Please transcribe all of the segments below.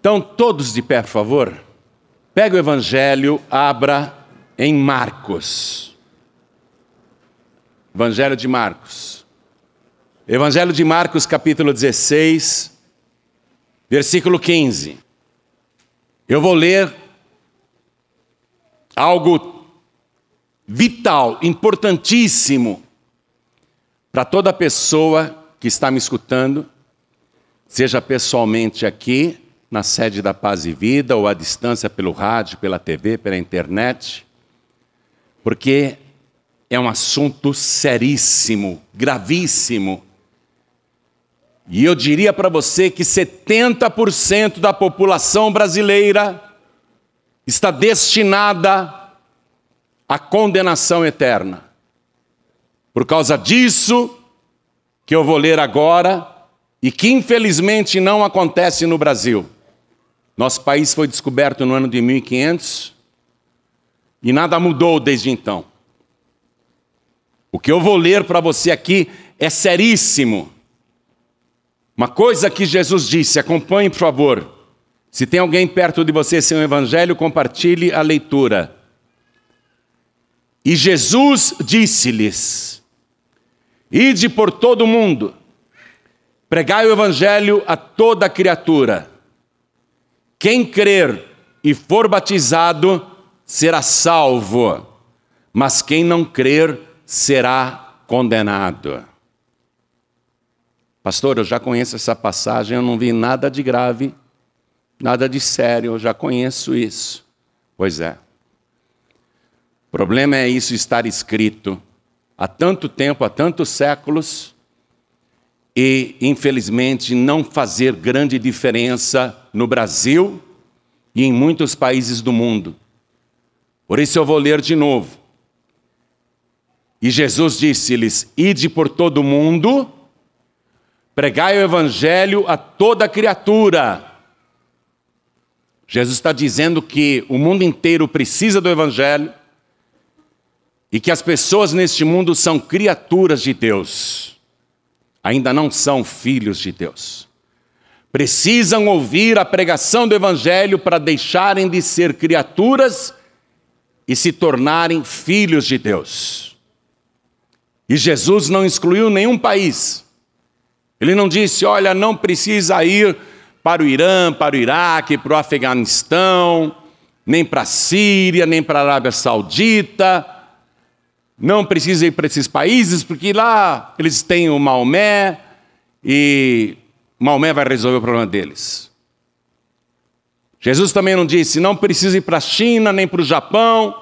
Então, todos de pé, por favor. Pega o Evangelho, abra em Marcos. Evangelho de Marcos. Evangelho de Marcos, capítulo 16, versículo 15. Eu vou ler algo vital, importantíssimo para toda pessoa que está me escutando, seja pessoalmente aqui na sede da Paz e Vida ou à distância pelo rádio, pela TV, pela internet, porque é um assunto seríssimo, gravíssimo. E eu diria para você que 70% da população brasileira está destinada à condenação eterna. Por causa disso, que eu vou ler agora, e que infelizmente não acontece no Brasil. Nosso país foi descoberto no ano de 1500 e nada mudou desde então. O que eu vou ler para você aqui é seríssimo. Uma coisa que Jesus disse, acompanhe por favor. Se tem alguém perto de você sem o evangelho, compartilhe a leitura. E Jesus disse-lhes: Ide por todo o mundo, pregai o evangelho a toda criatura. Quem crer e for batizado será salvo, mas quem não crer será condenado. Pastor, eu já conheço essa passagem, eu não vi nada de grave, nada de sério, eu já conheço isso. Pois é. O problema é isso estar escrito há tanto tempo, há tantos séculos, e, infelizmente, não fazer grande diferença no Brasil e em muitos países do mundo. Por isso eu vou ler de novo. E Jesus disse-lhes: Ide por todo o mundo, pregai o evangelho a toda criatura. Jesus está dizendo que o mundo inteiro precisa do evangelho e que as pessoas neste mundo são criaturas de Deus, ainda não são filhos de Deus precisam ouvir a pregação do Evangelho para deixarem de ser criaturas e se tornarem filhos de Deus. E Jesus não excluiu nenhum país. Ele não disse, olha, não precisa ir para o Irã, para o Iraque, para o Afeganistão, nem para a Síria, nem para a Arábia Saudita. Não precisa ir para esses países, porque lá eles têm o Maomé e Maomé vai resolver o problema deles. Jesus também não disse, não precisa ir para a China nem para o Japão,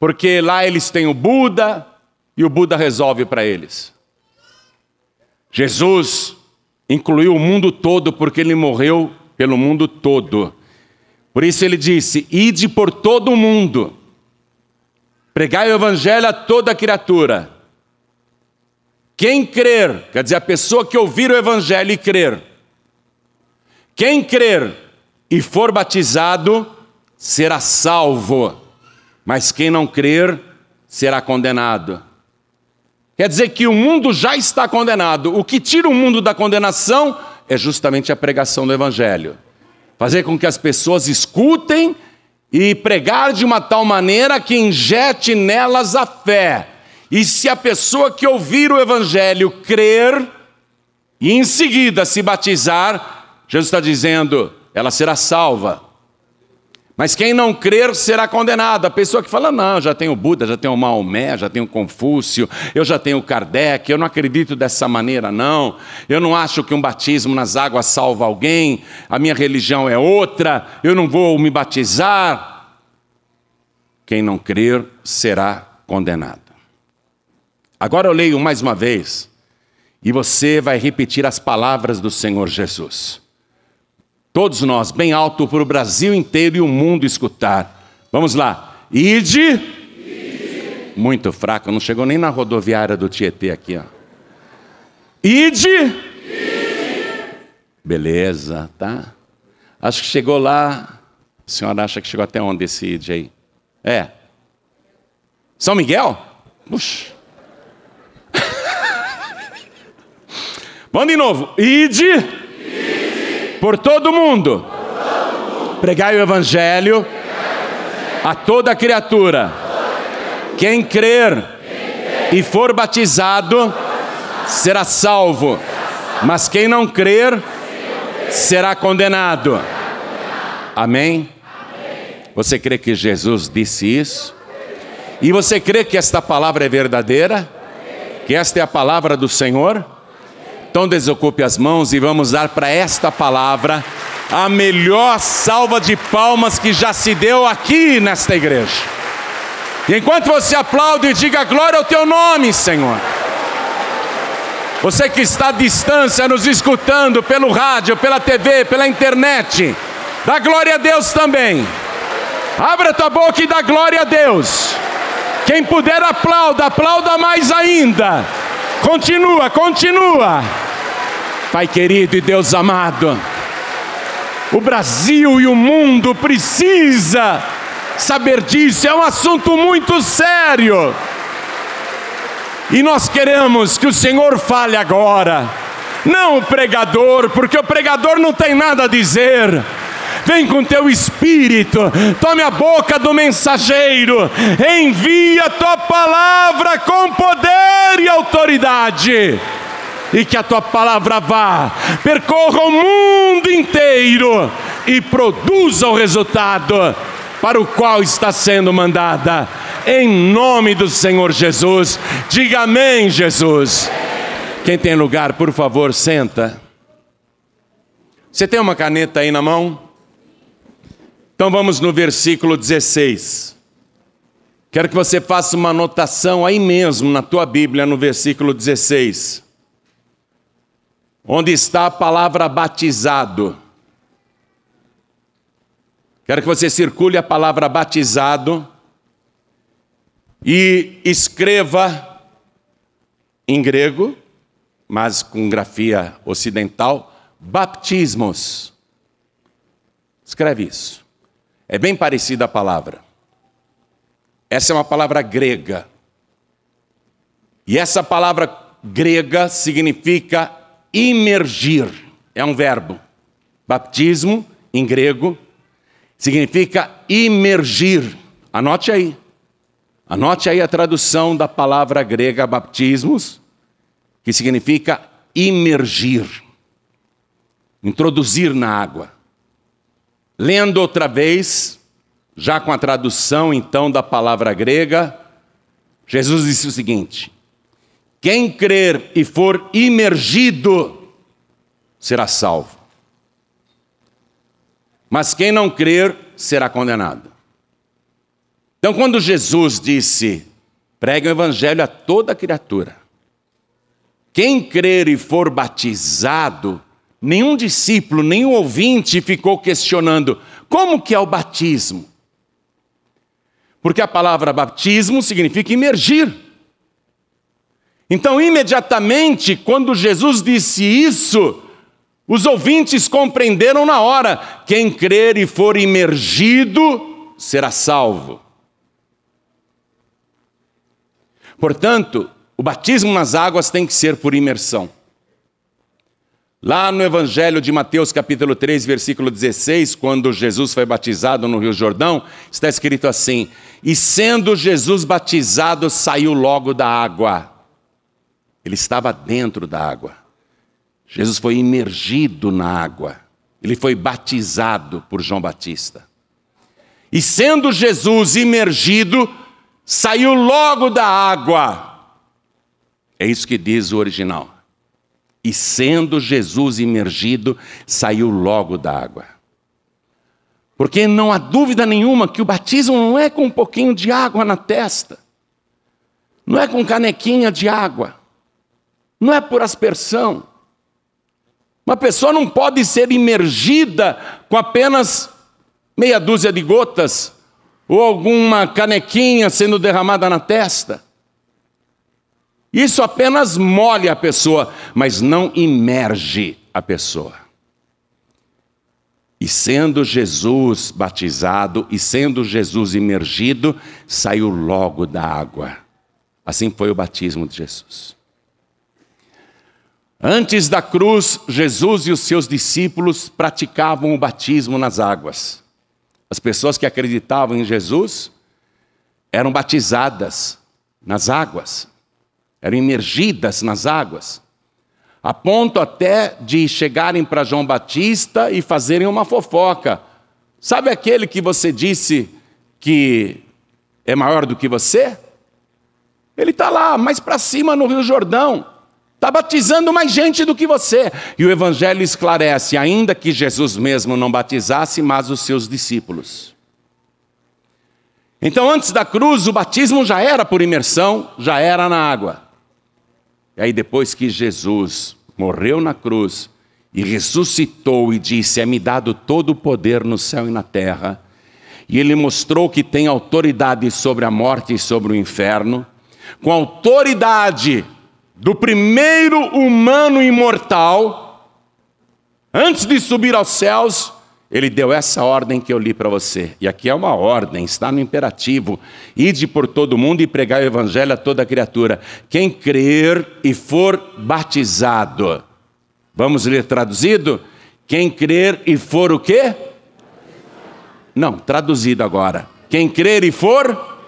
porque lá eles têm o Buda e o Buda resolve para eles. Jesus incluiu o mundo todo porque ele morreu pelo mundo todo. Por isso ele disse: Ide por todo o mundo, pregai o evangelho a toda criatura. Quem crer, quer dizer, a pessoa que ouvir o Evangelho e crer, quem crer e for batizado será salvo, mas quem não crer será condenado. Quer dizer que o mundo já está condenado. O que tira o mundo da condenação é justamente a pregação do Evangelho. Fazer com que as pessoas escutem e pregar de uma tal maneira que injete nelas a fé e se a pessoa que ouvir o Evangelho crer e em seguida se batizar, Jesus está dizendo, ela será salva. Mas quem não crer será condenado. A pessoa que fala, não, já tenho Buda, já tenho Maomé, já tenho Confúcio, eu já tenho Kardec, eu não acredito dessa maneira, não. Eu não acho que um batismo nas águas salva alguém, a minha religião é outra, eu não vou me batizar. Quem não crer será condenado. Agora eu leio mais uma vez e você vai repetir as palavras do Senhor Jesus. Todos nós, bem alto para o Brasil inteiro e o mundo escutar. Vamos lá. Ide. Muito fraco, não chegou nem na rodoviária do Tietê aqui. Ó. Ide. Ide. Beleza, tá? Acho que chegou lá. A senhora acha que chegou até onde esse ide aí? É. São Miguel? Puxa. Vamos de novo. Ide. Por todo mundo, pregai o evangelho a toda criatura. Quem crer e for batizado será salvo, mas quem não crer será condenado. Amém? Você crê que Jesus disse isso? E você crê que esta palavra é verdadeira? Que esta é a palavra do Senhor? Então desocupe as mãos e vamos dar para esta palavra a melhor salva de palmas que já se deu aqui nesta igreja. E enquanto você aplaude, diga glória ao teu nome, Senhor. Você que está à distância nos escutando pelo rádio, pela TV, pela internet, dá glória a Deus também. Abra tua boca e dá glória a Deus. Quem puder aplauda, aplauda mais ainda. Continua, continua. Pai querido e Deus amado, o Brasil e o mundo precisa saber disso, é um assunto muito sério. E nós queremos que o Senhor fale agora, não o pregador, porque o pregador não tem nada a dizer. Vem com teu espírito, tome a boca do mensageiro, envia a tua palavra com poder e autoridade e que a tua palavra vá, percorra o mundo inteiro e produza o resultado para o qual está sendo mandada. Em nome do Senhor Jesus, diga amém, Jesus. Quem tem lugar, por favor, senta. Você tem uma caneta aí na mão? Então vamos no versículo 16. Quero que você faça uma anotação aí mesmo na tua Bíblia, no versículo 16 onde está a palavra batizado. Quero que você circule a palavra batizado e escreva em grego, mas com grafia ocidental, baptismos. Escreve isso. É bem parecida a palavra. Essa é uma palavra grega. E essa palavra grega significa imergir. É um verbo. Baptismo, em grego, significa imergir. Anote aí. Anote aí a tradução da palavra grega baptismos, que significa imergir. Introduzir na água. Lendo outra vez, já com a tradução então da palavra grega, Jesus disse o seguinte: quem crer e for imergido será salvo. Mas quem não crer será condenado. Então, quando Jesus disse: pregue o evangelho a toda criatura, quem crer e for batizado, nenhum discípulo, nenhum ouvinte ficou questionando: como que é o batismo? Porque a palavra batismo significa imergir. Então, imediatamente, quando Jesus disse isso, os ouvintes compreenderam na hora: quem crer e for imergido será salvo. Portanto, o batismo nas águas tem que ser por imersão. Lá no Evangelho de Mateus, capítulo 3, versículo 16, quando Jesus foi batizado no Rio Jordão, está escrito assim: E sendo Jesus batizado, saiu logo da água. Ele estava dentro da água. Jesus foi imergido na água. Ele foi batizado por João Batista. E sendo Jesus imergido, saiu logo da água. É isso que diz o original. E sendo Jesus imergido, saiu logo da água. Porque não há dúvida nenhuma que o batismo não é com um pouquinho de água na testa, não é com canequinha de água não é por aspersão. Uma pessoa não pode ser imergida com apenas meia dúzia de gotas ou alguma canequinha sendo derramada na testa. Isso apenas molha a pessoa, mas não imerge a pessoa. E sendo Jesus batizado e sendo Jesus imergido, saiu logo da água. Assim foi o batismo de Jesus. Antes da cruz, Jesus e os seus discípulos praticavam o batismo nas águas. As pessoas que acreditavam em Jesus eram batizadas nas águas, eram imergidas nas águas, a ponto até de chegarem para João Batista e fazerem uma fofoca. Sabe aquele que você disse que é maior do que você? Ele está lá, mais para cima no Rio Jordão. Está batizando mais gente do que você. E o Evangelho esclarece, ainda que Jesus mesmo não batizasse, mas os seus discípulos. Então, antes da cruz, o batismo já era por imersão, já era na água. E aí, depois que Jesus morreu na cruz e ressuscitou e disse: É-me dado todo o poder no céu e na terra, e ele mostrou que tem autoridade sobre a morte e sobre o inferno, com autoridade do primeiro humano imortal, antes de subir aos céus, ele deu essa ordem que eu li para você. E aqui é uma ordem, está no imperativo: ide por todo mundo e pregar o evangelho a toda criatura. Quem crer e for batizado. Vamos ler traduzido? Quem crer e for o quê? Não, traduzido agora. Quem crer e for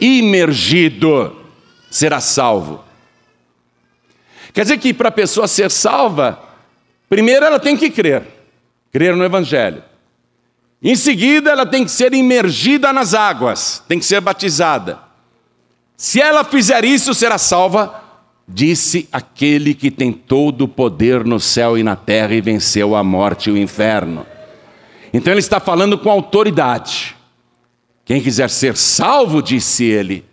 imergido será salvo. Quer dizer que para a pessoa ser salva, primeiro ela tem que crer, crer no Evangelho. Em seguida, ela tem que ser imergida nas águas, tem que ser batizada. Se ela fizer isso, será salva, disse aquele que tem todo o poder no céu e na terra e venceu a morte e o inferno. Então ele está falando com autoridade. Quem quiser ser salvo, disse ele,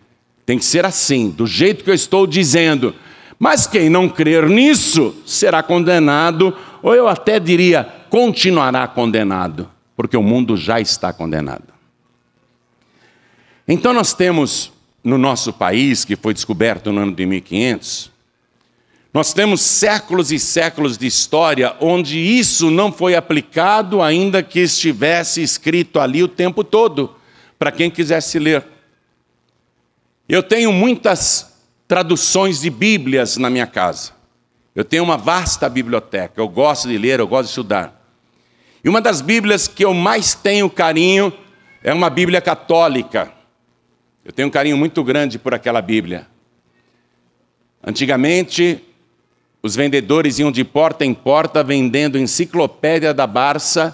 tem que ser assim, do jeito que eu estou dizendo. Mas quem não crer nisso será condenado, ou eu até diria, continuará condenado, porque o mundo já está condenado. Então nós temos no nosso país, que foi descoberto no ano de 1500, nós temos séculos e séculos de história onde isso não foi aplicado, ainda que estivesse escrito ali o tempo todo, para quem quisesse ler. Eu tenho muitas traduções de Bíblias na minha casa. Eu tenho uma vasta biblioteca, eu gosto de ler, eu gosto de estudar. E uma das Bíblias que eu mais tenho carinho é uma Bíblia católica. Eu tenho um carinho muito grande por aquela Bíblia. Antigamente, os vendedores iam de porta em porta vendendo enciclopédia da Barça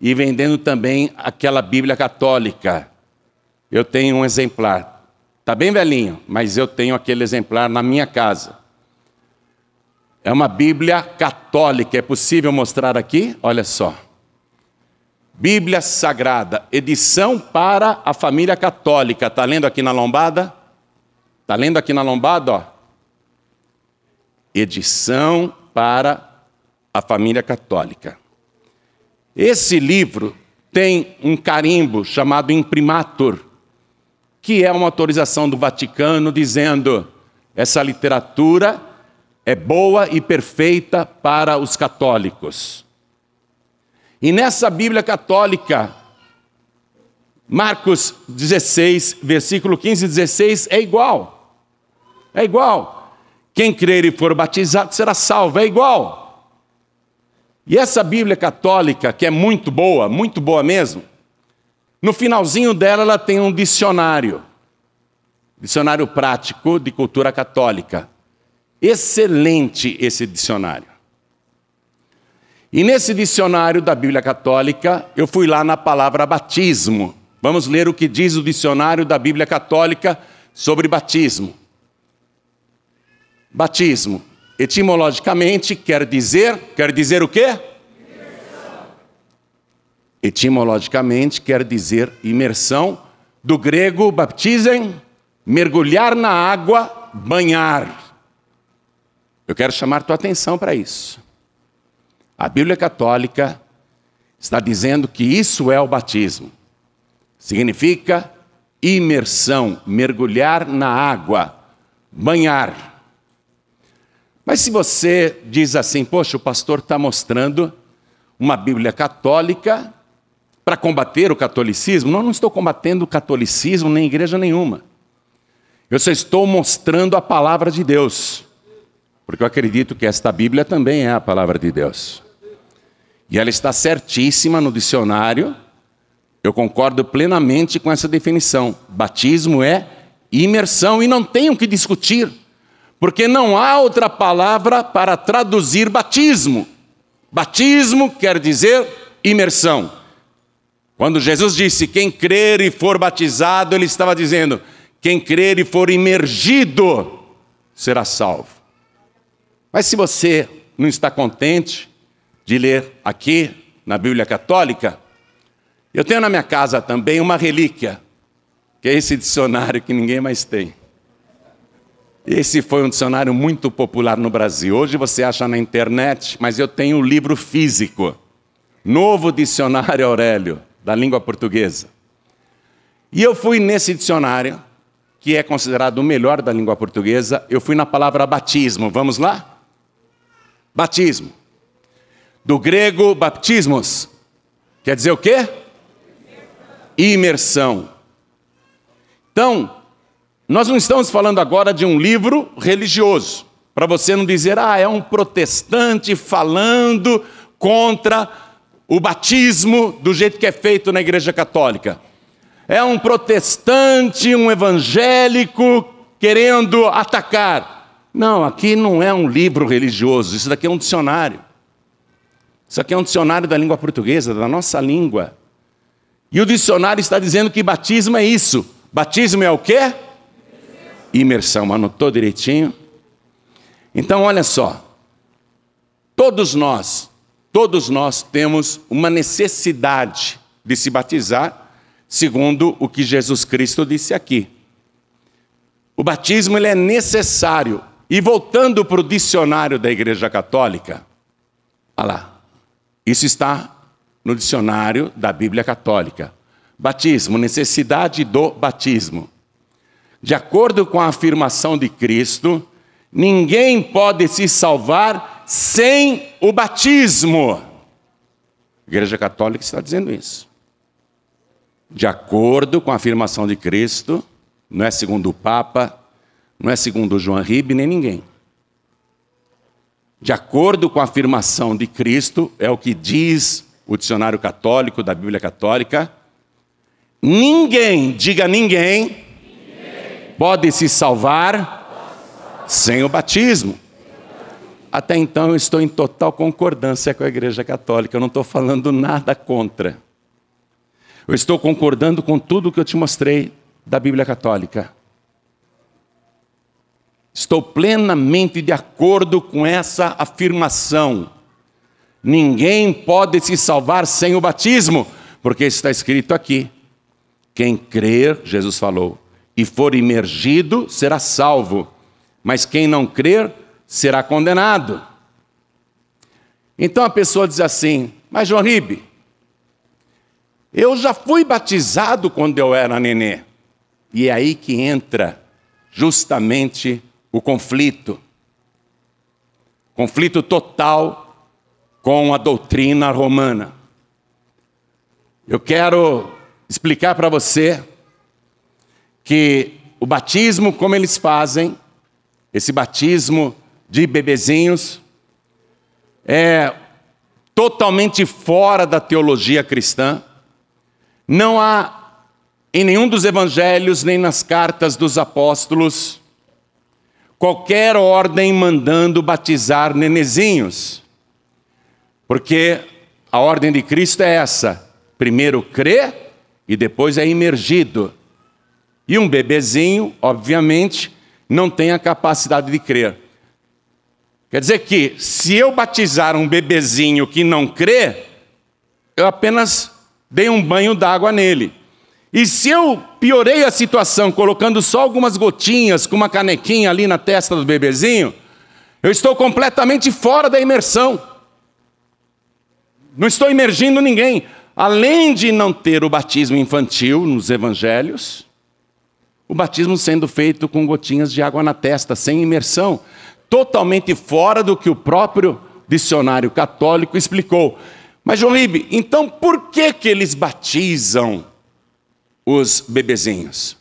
e vendendo também aquela Bíblia católica. Eu tenho um exemplar. Está bem velhinho, mas eu tenho aquele exemplar na minha casa. É uma Bíblia católica, é possível mostrar aqui? Olha só. Bíblia Sagrada, edição para a família católica. Está lendo aqui na lombada? Está lendo aqui na lombada? Ó. Edição para a família católica. Esse livro tem um carimbo chamado imprimatur que é uma autorização do Vaticano dizendo essa literatura é boa e perfeita para os católicos. E nessa Bíblia católica, Marcos 16, versículo 15 e 16 é igual. É igual. Quem crer e for batizado será salvo, é igual. E essa Bíblia católica, que é muito boa, muito boa mesmo, no finalzinho dela, ela tem um dicionário. Dicionário prático de cultura católica. Excelente esse dicionário. E nesse dicionário da Bíblia Católica, eu fui lá na palavra batismo. Vamos ler o que diz o dicionário da Bíblia Católica sobre batismo. Batismo, etimologicamente, quer dizer, quer dizer o quê? Etimologicamente quer dizer imersão, do grego baptizem, mergulhar na água, banhar. Eu quero chamar tua atenção para isso. A Bíblia Católica está dizendo que isso é o batismo. Significa imersão, mergulhar na água, banhar. Mas se você diz assim, poxa, o pastor está mostrando uma Bíblia católica para combater o catolicismo, não, não estou combatendo o catolicismo nem igreja nenhuma. Eu só estou mostrando a palavra de Deus. porque eu acredito que esta Bíblia também é a palavra de Deus. E ela está certíssima no dicionário. Eu concordo plenamente com essa definição. Batismo é imersão e não tenho que discutir, porque não há outra palavra para traduzir batismo. Batismo quer dizer imersão. Quando Jesus disse: Quem crer e for batizado, ele estava dizendo: Quem crer e for imergido será salvo. Mas se você não está contente de ler aqui na Bíblia Católica, eu tenho na minha casa também uma relíquia, que é esse dicionário que ninguém mais tem. Esse foi um dicionário muito popular no Brasil. Hoje você acha na internet, mas eu tenho o um livro físico. Novo Dicionário Aurélio, da língua portuguesa. E eu fui nesse dicionário, que é considerado o melhor da língua portuguesa, eu fui na palavra batismo. Vamos lá? Batismo. Do grego baptismos. Quer dizer o quê? Imersão. Então, nós não estamos falando agora de um livro religioso, para você não dizer, ah, é um protestante falando contra o batismo do jeito que é feito na Igreja Católica. É um protestante, um evangélico querendo atacar. Não, aqui não é um livro religioso, isso daqui é um dicionário. Isso aqui é um dicionário da língua portuguesa, da nossa língua. E o dicionário está dizendo que batismo é isso. Batismo é o quê? Imersão. Anotou direitinho? Então, olha só. Todos nós, todos nós temos uma necessidade de se batizar, segundo o que Jesus Cristo disse aqui. O batismo ele é necessário. E voltando para o dicionário da Igreja Católica, olha lá, isso está no dicionário da Bíblia Católica. Batismo, necessidade do batismo. De acordo com a afirmação de Cristo, ninguém pode se salvar sem o batismo. A Igreja Católica está dizendo isso. De acordo com a afirmação de Cristo, não é segundo o Papa, não é segundo João Ribe, nem ninguém. De acordo com a afirmação de Cristo, é o que diz o dicionário católico da Bíblia Católica, ninguém, diga ninguém, ninguém. pode se salvar sem o batismo. Até então eu estou em total concordância com a Igreja Católica, eu não estou falando nada contra. Eu estou concordando com tudo que eu te mostrei da Bíblia Católica. Estou plenamente de acordo com essa afirmação. Ninguém pode se salvar sem o batismo, porque está escrito aqui: quem crer, Jesus falou, e for imergido será salvo, mas quem não crer será condenado. Então a pessoa diz assim: Mas João Ribe, eu já fui batizado quando eu era nenê. E é aí que entra justamente o conflito. Conflito total com a doutrina romana. Eu quero explicar para você que o batismo, como eles fazem, esse batismo de bebezinhos, é totalmente fora da teologia cristã. Não há em nenhum dos evangelhos, nem nas cartas dos apóstolos, qualquer ordem mandando batizar nenezinhos. Porque a ordem de Cristo é essa: primeiro crê e depois é imergido. E um bebezinho, obviamente, não tem a capacidade de crer. Quer dizer que, se eu batizar um bebezinho que não crê, eu apenas dei um banho d'água nele. E se eu piorei a situação colocando só algumas gotinhas com uma canequinha ali na testa do bebezinho, eu estou completamente fora da imersão. Não estou imergindo ninguém. Além de não ter o batismo infantil nos evangelhos, o batismo sendo feito com gotinhas de água na testa, sem imersão, totalmente fora do que o próprio dicionário católico explicou. Mas, João Ribe, então por que, que eles batizam os bebezinhos?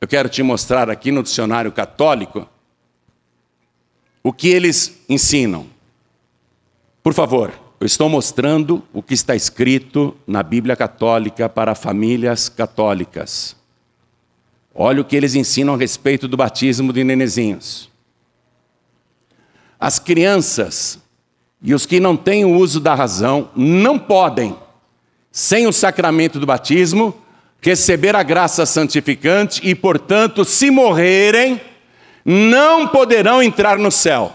Eu quero te mostrar aqui no dicionário católico o que eles ensinam. Por favor, eu estou mostrando o que está escrito na Bíblia Católica para famílias católicas. Olha o que eles ensinam a respeito do batismo de nenezinhos. As crianças e os que não têm o uso da razão não podem, sem o sacramento do batismo, receber a graça santificante e, portanto, se morrerem, não poderão entrar no céu.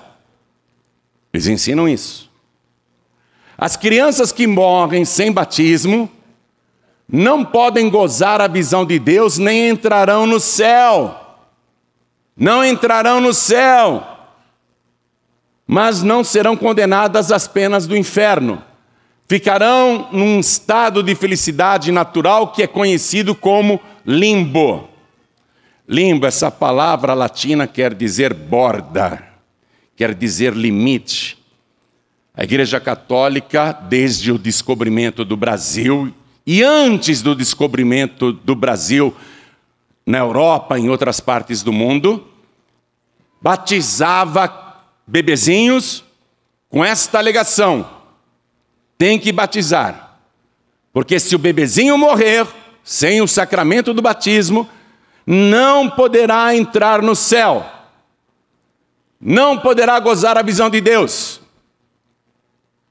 Eles ensinam isso. As crianças que morrem sem batismo não podem gozar a visão de Deus, nem entrarão no céu. Não entrarão no céu, mas não serão condenadas às penas do inferno. Ficarão num estado de felicidade natural que é conhecido como limbo. Limbo, essa palavra latina quer dizer borda, quer dizer limite. A Igreja Católica, desde o descobrimento do Brasil e antes do descobrimento do Brasil na Europa e em outras partes do mundo, batizava bebezinhos com esta alegação: tem que batizar, porque se o bebezinho morrer sem o sacramento do batismo, não poderá entrar no céu, não poderá gozar a visão de Deus.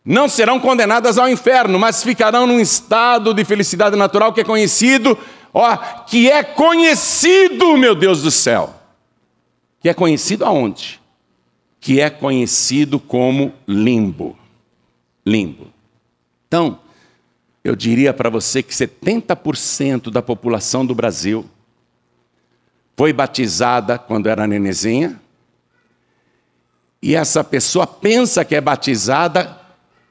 Não serão condenadas ao inferno, mas ficarão num estado de felicidade natural que é conhecido, ó, que é conhecido, meu Deus do céu. Que é conhecido aonde? Que é conhecido como limbo. Limbo. Então, eu diria para você que 70% da população do Brasil foi batizada quando era nenezinha, e essa pessoa pensa que é batizada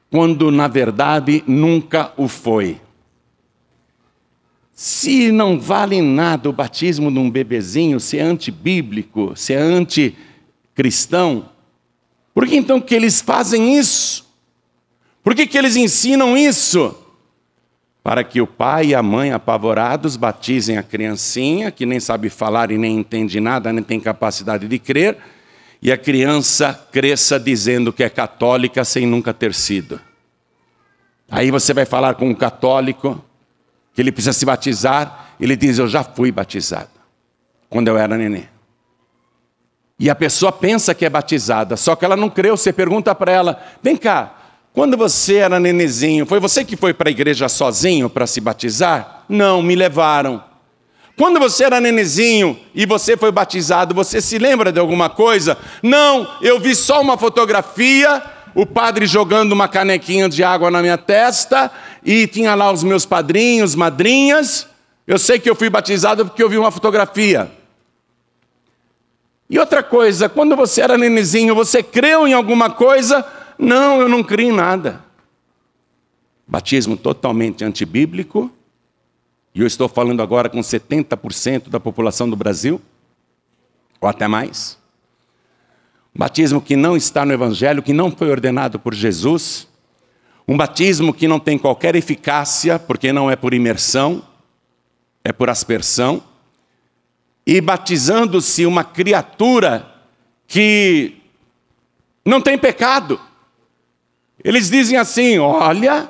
quando na verdade nunca o foi. Se não vale nada o batismo de um bebezinho, se é antibíblico, se é anticristão, por que então que eles fazem isso? Por que, que eles ensinam isso? para que o pai e a mãe, apavorados, batizem a criancinha, que nem sabe falar e nem entende nada, nem tem capacidade de crer, e a criança cresça dizendo que é católica sem nunca ter sido. Aí você vai falar com um católico que ele precisa se batizar, ele diz: Eu já fui batizado, quando eu era neném. E a pessoa pensa que é batizada, só que ela não creu. Você pergunta para ela: Vem cá, quando você era nenezinho, foi você que foi para a igreja sozinho para se batizar? Não, me levaram. Quando você era nenezinho e você foi batizado, você se lembra de alguma coisa? Não, eu vi só uma fotografia, o padre jogando uma canequinha de água na minha testa e tinha lá os meus padrinhos, madrinhas. Eu sei que eu fui batizado porque eu vi uma fotografia. E outra coisa, quando você era nenezinho, você creu em alguma coisa? Não, eu não creio em nada. Batismo totalmente antibíblico, e eu estou falando agora com 70% da população do Brasil, ou até mais. Batismo que não está no Evangelho, que não foi ordenado por Jesus. Um batismo que não tem qualquer eficácia, porque não é por imersão, é por aspersão. E batizando-se uma criatura que não tem pecado. Eles dizem assim: olha,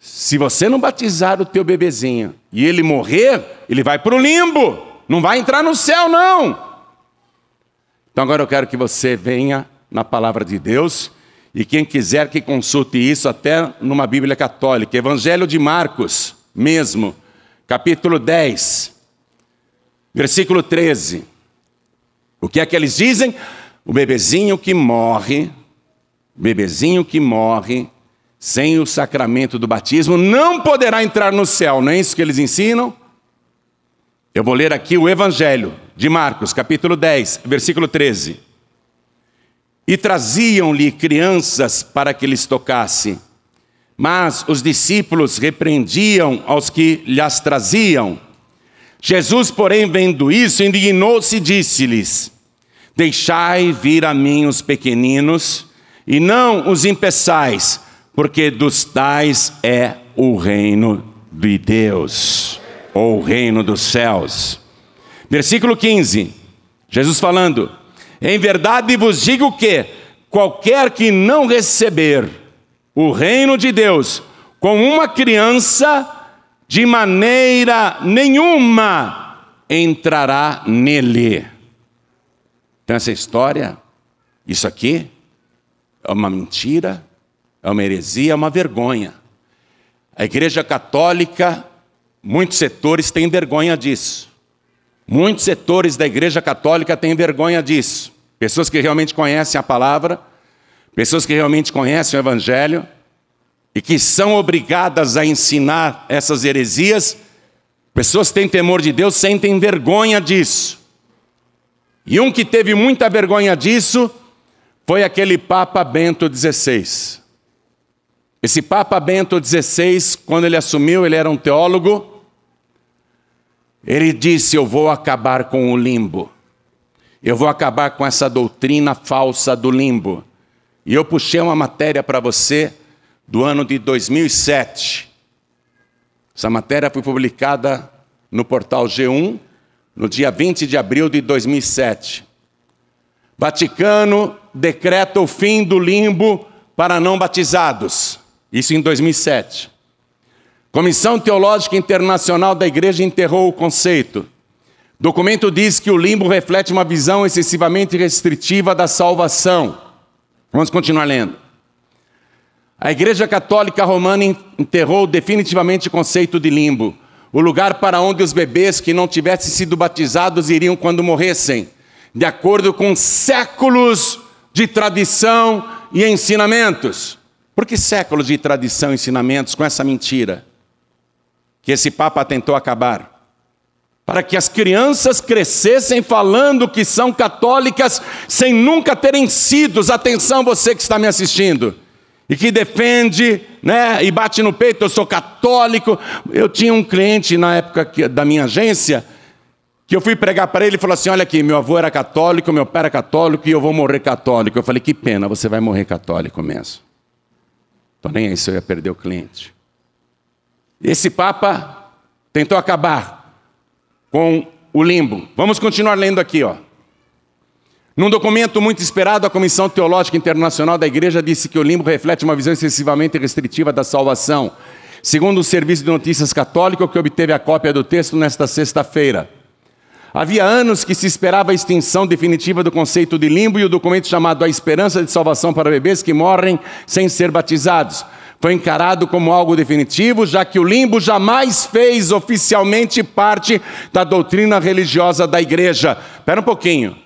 se você não batizar o teu bebezinho e ele morrer, ele vai para o limbo, não vai entrar no céu, não. Então agora eu quero que você venha na palavra de Deus e quem quiser que consulte isso até numa Bíblia católica, Evangelho de Marcos, mesmo, capítulo 10, versículo 13. O que é que eles dizem? O bebezinho que morre bebezinho que morre sem o sacramento do batismo não poderá entrar no céu, não é isso que eles ensinam? Eu vou ler aqui o Evangelho de Marcos, capítulo 10, versículo 13. E traziam-lhe crianças para que lhes tocasse, mas os discípulos repreendiam aos que lhes traziam. Jesus, porém, vendo isso, indignou-se e disse-lhes: Deixai vir a mim os pequeninos, e não os impeçais, porque dos tais é o reino de Deus, ou o reino dos céus. Versículo 15, Jesus falando: Em verdade vos digo que qualquer que não receber o reino de Deus com uma criança, de maneira nenhuma entrará nele. Então, essa história, isso aqui, é uma mentira, é uma heresia, é uma vergonha. A Igreja Católica, muitos setores têm vergonha disso. Muitos setores da Igreja Católica têm vergonha disso. Pessoas que realmente conhecem a palavra, pessoas que realmente conhecem o Evangelho, e que são obrigadas a ensinar essas heresias, pessoas que têm temor de Deus sentem vergonha disso. E um que teve muita vergonha disso foi aquele Papa Bento XVI. Esse Papa Bento XVI, quando ele assumiu, ele era um teólogo. Ele disse: Eu vou acabar com o limbo. Eu vou acabar com essa doutrina falsa do limbo. E eu puxei uma matéria para você do ano de 2007. Essa matéria foi publicada no portal G1 no dia 20 de abril de 2007. Vaticano decreta o fim do limbo para não batizados. Isso em 2007. Comissão Teológica Internacional da Igreja enterrou o conceito. Documento diz que o limbo reflete uma visão excessivamente restritiva da salvação. Vamos continuar lendo. A Igreja Católica Romana enterrou definitivamente o conceito de limbo, o lugar para onde os bebês que não tivessem sido batizados iriam quando morressem, de acordo com séculos de tradição e ensinamentos. Por que séculos de tradição e ensinamentos com essa mentira? Que esse Papa tentou acabar. Para que as crianças crescessem falando que são católicas sem nunca terem sido. Atenção, você que está me assistindo e que defende, né, e bate no peito, eu sou católico. Eu tinha um cliente na época da minha agência que eu fui pregar para ele e falou assim: "Olha aqui, meu avô era católico, meu pai era católico e eu vou morrer católico". Eu falei: "Que pena, você vai morrer católico mesmo". Tô nem aí se eu ia perder o cliente. Esse papa tentou acabar com o limbo. Vamos continuar lendo aqui, ó. Num documento muito esperado, a Comissão Teológica Internacional da Igreja disse que o limbo reflete uma visão excessivamente restritiva da salvação. Segundo o Serviço de Notícias Católico, que obteve a cópia do texto nesta sexta-feira. Havia anos que se esperava a extinção definitiva do conceito de limbo e o documento chamado A Esperança de Salvação para Bebês que Morrem Sem Ser Batizados foi encarado como algo definitivo, já que o limbo jamais fez oficialmente parte da doutrina religiosa da igreja. Espera um pouquinho.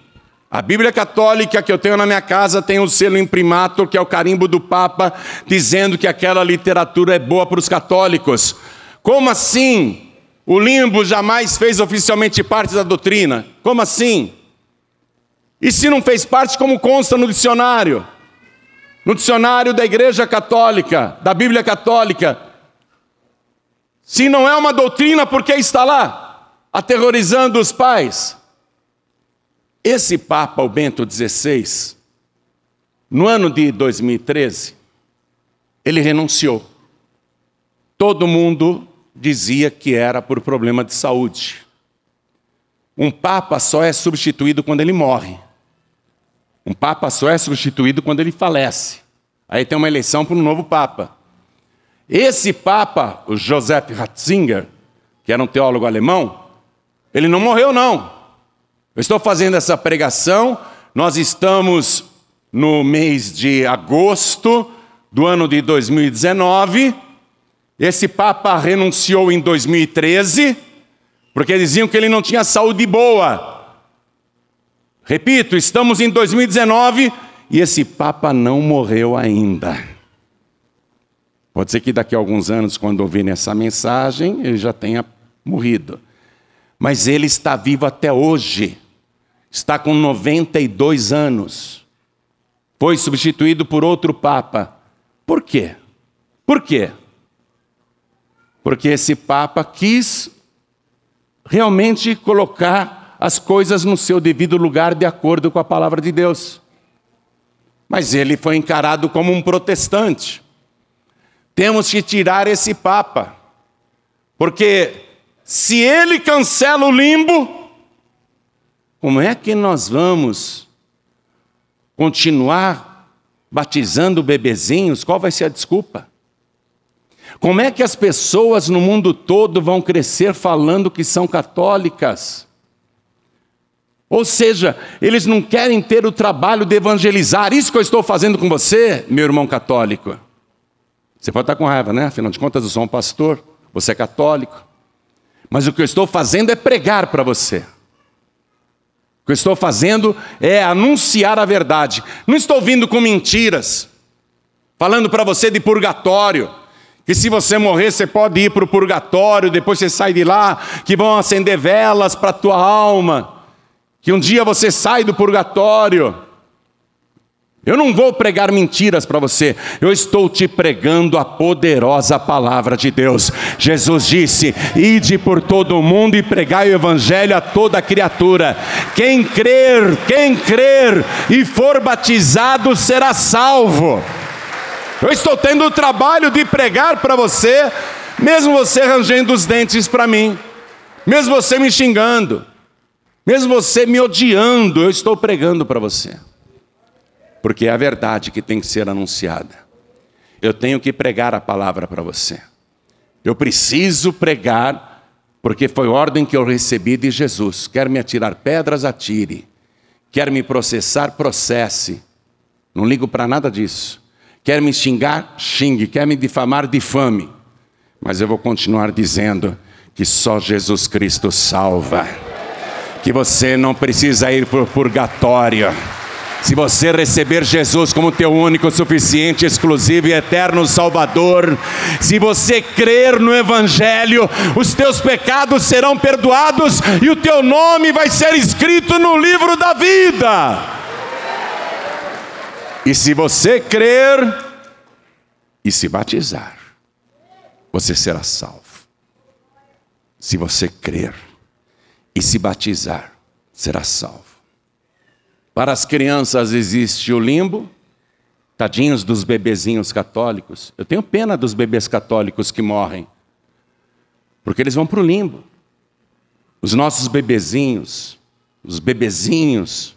A Bíblia Católica que eu tenho na minha casa tem o selo imprimatur, que é o carimbo do Papa, dizendo que aquela literatura é boa para os católicos. Como assim? O limbo jamais fez oficialmente parte da doutrina. Como assim? E se não fez parte, como consta no dicionário? No dicionário da Igreja Católica, da Bíblia Católica. Se não é uma doutrina, por que está lá? Aterrorizando os pais. Esse Papa, o Bento XVI, no ano de 2013, ele renunciou. Todo mundo dizia que era por problema de saúde. Um Papa só é substituído quando ele morre. Um Papa só é substituído quando ele falece. Aí tem uma eleição para um novo Papa. Esse Papa, o Joseph Ratzinger, que era um teólogo alemão, ele não morreu, não. Eu estou fazendo essa pregação, nós estamos no mês de agosto do ano de 2019. Esse Papa renunciou em 2013, porque diziam que ele não tinha saúde boa. Repito, estamos em 2019 e esse Papa não morreu ainda. Pode ser que daqui a alguns anos, quando ouvirem essa mensagem, ele já tenha morrido. Mas ele está vivo até hoje está com 92 anos. Foi substituído por outro Papa. Por quê? Por quê? Porque esse Papa quis realmente colocar as coisas no seu devido lugar de acordo com a palavra de Deus. Mas ele foi encarado como um protestante. Temos que tirar esse Papa, porque se ele cancela o limbo, como é que nós vamos continuar batizando bebezinhos, qual vai ser a desculpa? Como é que as pessoas no mundo todo vão crescer falando que são católicas? Ou seja, eles não querem ter o trabalho de evangelizar. Isso que eu estou fazendo com você, meu irmão católico. Você pode estar com raiva, né? Afinal de contas, eu sou um pastor, você é católico. Mas o que eu estou fazendo é pregar para você. O que eu estou fazendo é anunciar a verdade. Não estou vindo com mentiras, falando para você de purgatório, que se você morrer você pode ir para o purgatório, depois você sai de lá, que vão acender velas para a tua alma que um dia você sai do purgatório. Eu não vou pregar mentiras para você, eu estou te pregando a poderosa palavra de Deus. Jesus disse: Ide por todo o mundo e pregai o evangelho a toda criatura. Quem crer, quem crer e for batizado será salvo. Eu estou tendo o trabalho de pregar para você, mesmo você rangendo os dentes para mim, mesmo você me xingando. Mesmo você me odiando, eu estou pregando para você. Porque é a verdade que tem que ser anunciada. Eu tenho que pregar a palavra para você. Eu preciso pregar, porque foi ordem que eu recebi de Jesus. Quer me atirar pedras, atire. Quer me processar, processe. Não ligo para nada disso. Quer me xingar, xingue. Quer me difamar, difame. Mas eu vou continuar dizendo que só Jesus Cristo salva que você não precisa ir para o purgatório. Se você receber Jesus como teu único, suficiente, exclusivo e eterno Salvador, se você crer no Evangelho, os teus pecados serão perdoados e o teu nome vai ser escrito no livro da vida. E se você crer e se batizar, você será salvo. Se você crer e se batizar, será salvo. Para as crianças existe o limbo, tadinhos dos bebezinhos católicos. Eu tenho pena dos bebês católicos que morrem, porque eles vão para o limbo. Os nossos bebezinhos, os bebezinhos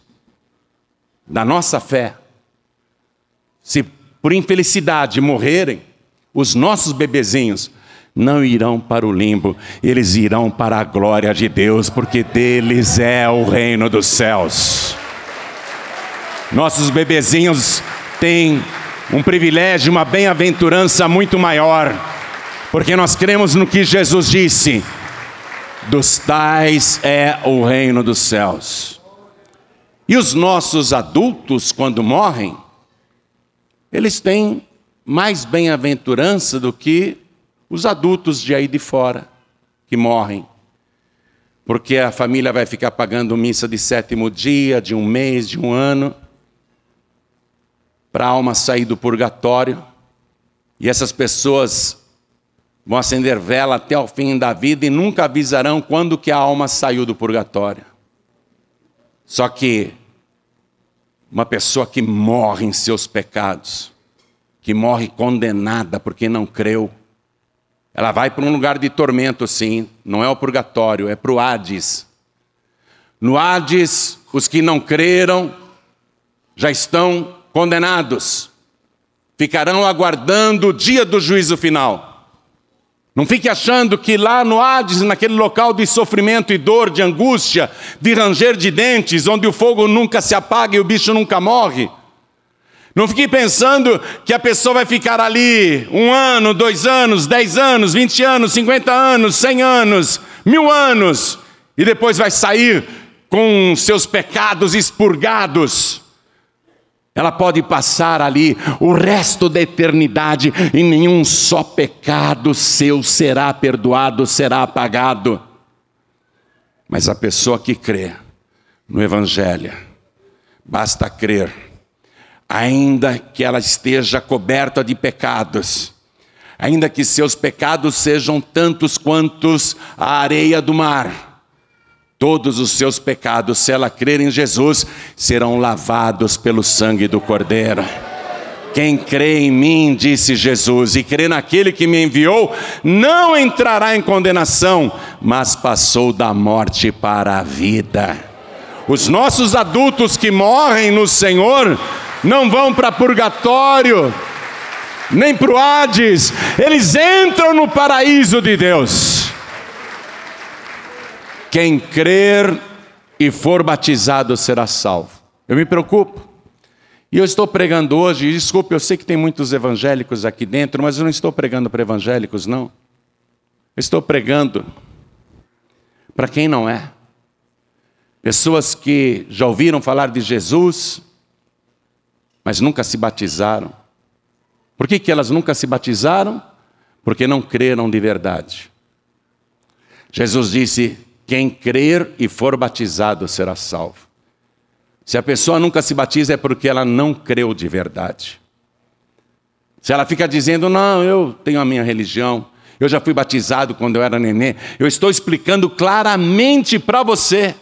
da nossa fé, se por infelicidade morrerem, os nossos bebezinhos não irão para o limbo, eles irão para a glória de Deus, porque deles é o reino dos céus. Nossos bebezinhos têm um privilégio, uma bem-aventurança muito maior, porque nós cremos no que Jesus disse: dos tais é o reino dos céus. E os nossos adultos, quando morrem, eles têm mais bem-aventurança do que os adultos de aí de fora que morrem. Porque a família vai ficar pagando missa de sétimo dia, de um mês, de um ano, para a alma sair do purgatório. E essas pessoas vão acender vela até o fim da vida e nunca avisarão quando que a alma saiu do purgatório. Só que uma pessoa que morre em seus pecados, que morre condenada porque não creu, ela vai para um lugar de tormento, sim, não é o purgatório, é para o Hades. No Hades, os que não creram já estão condenados, ficarão aguardando o dia do juízo final. Não fique achando que lá no Hades, naquele local de sofrimento e dor, de angústia, de ranger de dentes, onde o fogo nunca se apaga e o bicho nunca morre, não fique pensando que a pessoa vai ficar ali um ano, dois anos, dez anos, vinte anos, cinquenta anos, cem anos, mil anos, e depois vai sair com seus pecados expurgados. Ela pode passar ali o resto da eternidade e nenhum só pecado seu será perdoado, será apagado. Mas a pessoa que crê no Evangelho, basta crer ainda que ela esteja coberta de pecados, ainda que seus pecados sejam tantos quantos a areia do mar, todos os seus pecados, se ela crer em Jesus, serão lavados pelo sangue do Cordeiro. Quem crê em mim, disse Jesus, e crê naquele que me enviou, não entrará em condenação, mas passou da morte para a vida. Os nossos adultos que morrem no Senhor não vão para purgatório, nem para o Hades, eles entram no paraíso de Deus. Quem crer e for batizado será salvo. Eu me preocupo. E eu estou pregando hoje, desculpe, eu sei que tem muitos evangélicos aqui dentro, mas eu não estou pregando para evangélicos, não. Eu estou pregando para quem não é. Pessoas que já ouviram falar de Jesus, mas nunca se batizaram. Por que, que elas nunca se batizaram? Porque não creram de verdade. Jesus disse: quem crer e for batizado será salvo. Se a pessoa nunca se batiza é porque ela não creu de verdade. Se ela fica dizendo, não, eu tenho a minha religião, eu já fui batizado quando eu era neném, eu estou explicando claramente para você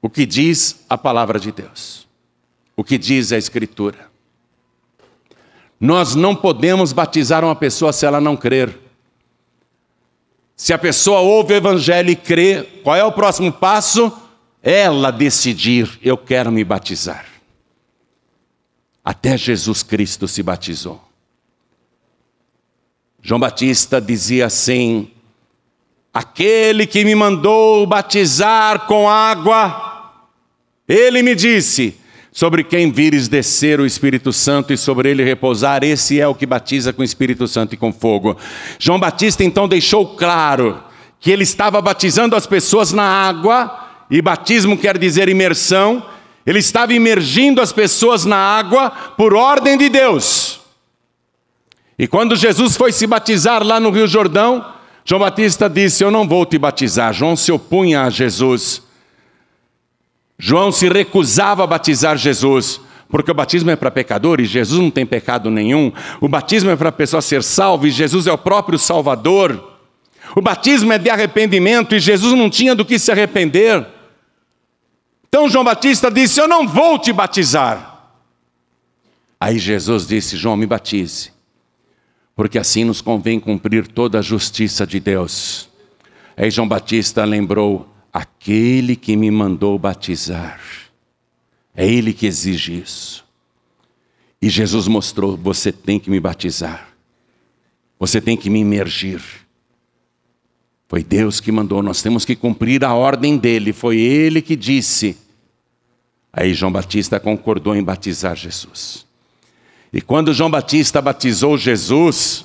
o que diz a palavra de Deus, o que diz a Escritura. Nós não podemos batizar uma pessoa se ela não crer. Se a pessoa ouve o Evangelho e crê, qual é o próximo passo? ela decidir: eu quero me batizar. Até Jesus Cristo se batizou. João Batista dizia assim: Aquele que me mandou batizar com água, ele me disse: Sobre quem vires descer o Espírito Santo e sobre ele repousar, esse é o que batiza com o Espírito Santo e com fogo. João Batista então deixou claro que ele estava batizando as pessoas na água e batismo quer dizer imersão, ele estava imergindo as pessoas na água por ordem de Deus. E quando Jesus foi se batizar lá no Rio Jordão, João Batista disse: Eu não vou te batizar. João se opunha a Jesus. João se recusava a batizar Jesus, porque o batismo é para pecadores, Jesus não tem pecado nenhum. O batismo é para a pessoa ser salva e Jesus é o próprio Salvador. O batismo é de arrependimento e Jesus não tinha do que se arrepender. Então João Batista disse: Eu não vou te batizar. Aí Jesus disse: João, me batize, porque assim nos convém cumprir toda a justiça de Deus. Aí João Batista lembrou: Aquele que me mandou batizar, é ele que exige isso. E Jesus mostrou: Você tem que me batizar, você tem que me imergir. Foi Deus que mandou, nós temos que cumprir a ordem dele, foi ele que disse. Aí João Batista concordou em batizar Jesus. E quando João Batista batizou Jesus,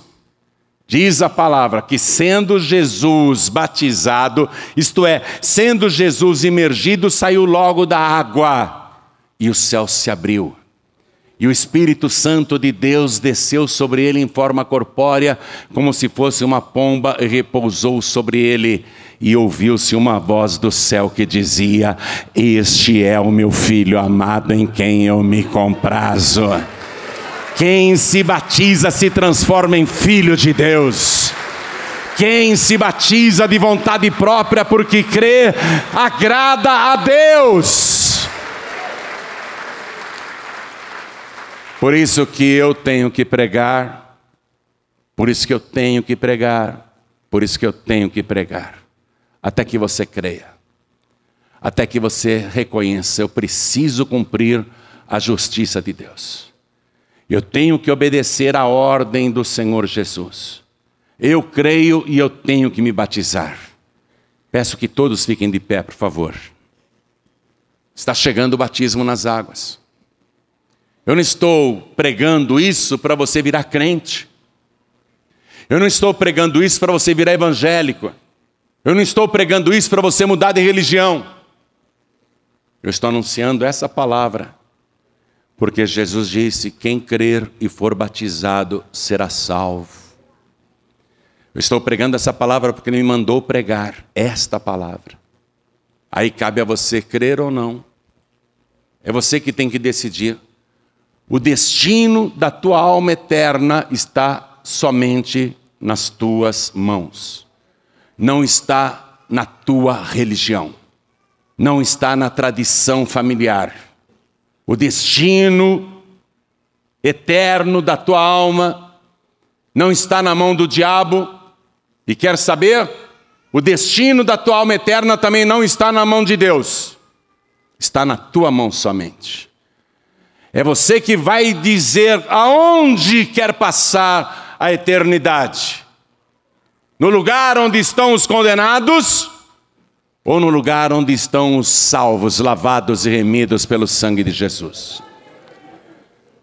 diz a palavra que sendo Jesus batizado, isto é, sendo Jesus imergido, saiu logo da água e o céu se abriu. E o Espírito Santo de Deus desceu sobre ele em forma corpórea, como se fosse uma pomba, e repousou sobre ele e ouviu-se uma voz do céu que dizia: Este é o meu filho amado em quem eu me comprazo. Quem se batiza se transforma em filho de Deus. Quem se batiza de vontade própria porque crê, agrada a Deus. Por isso que eu tenho que pregar, por isso que eu tenho que pregar, por isso que eu tenho que pregar até que você creia, até que você reconheça: eu preciso cumprir a justiça de Deus. Eu tenho que obedecer à ordem do Senhor Jesus. Eu creio e eu tenho que me batizar. Peço que todos fiquem de pé, por favor. Está chegando o batismo nas águas. Eu não estou pregando isso para você virar crente. Eu não estou pregando isso para você virar evangélico. Eu não estou pregando isso para você mudar de religião. Eu estou anunciando essa palavra, porque Jesus disse: quem crer e for batizado será salvo. Eu estou pregando essa palavra porque Ele me mandou pregar esta palavra. Aí cabe a você crer ou não. É você que tem que decidir. O destino da tua alma eterna está somente nas tuas mãos não está na tua religião, não está na tradição familiar. O destino eterno da tua alma não está na mão do diabo. E quer saber? O destino da tua alma eterna também não está na mão de Deus. está na tua mão somente. É você que vai dizer aonde quer passar a eternidade. No lugar onde estão os condenados ou no lugar onde estão os salvos, lavados e remidos pelo sangue de Jesus.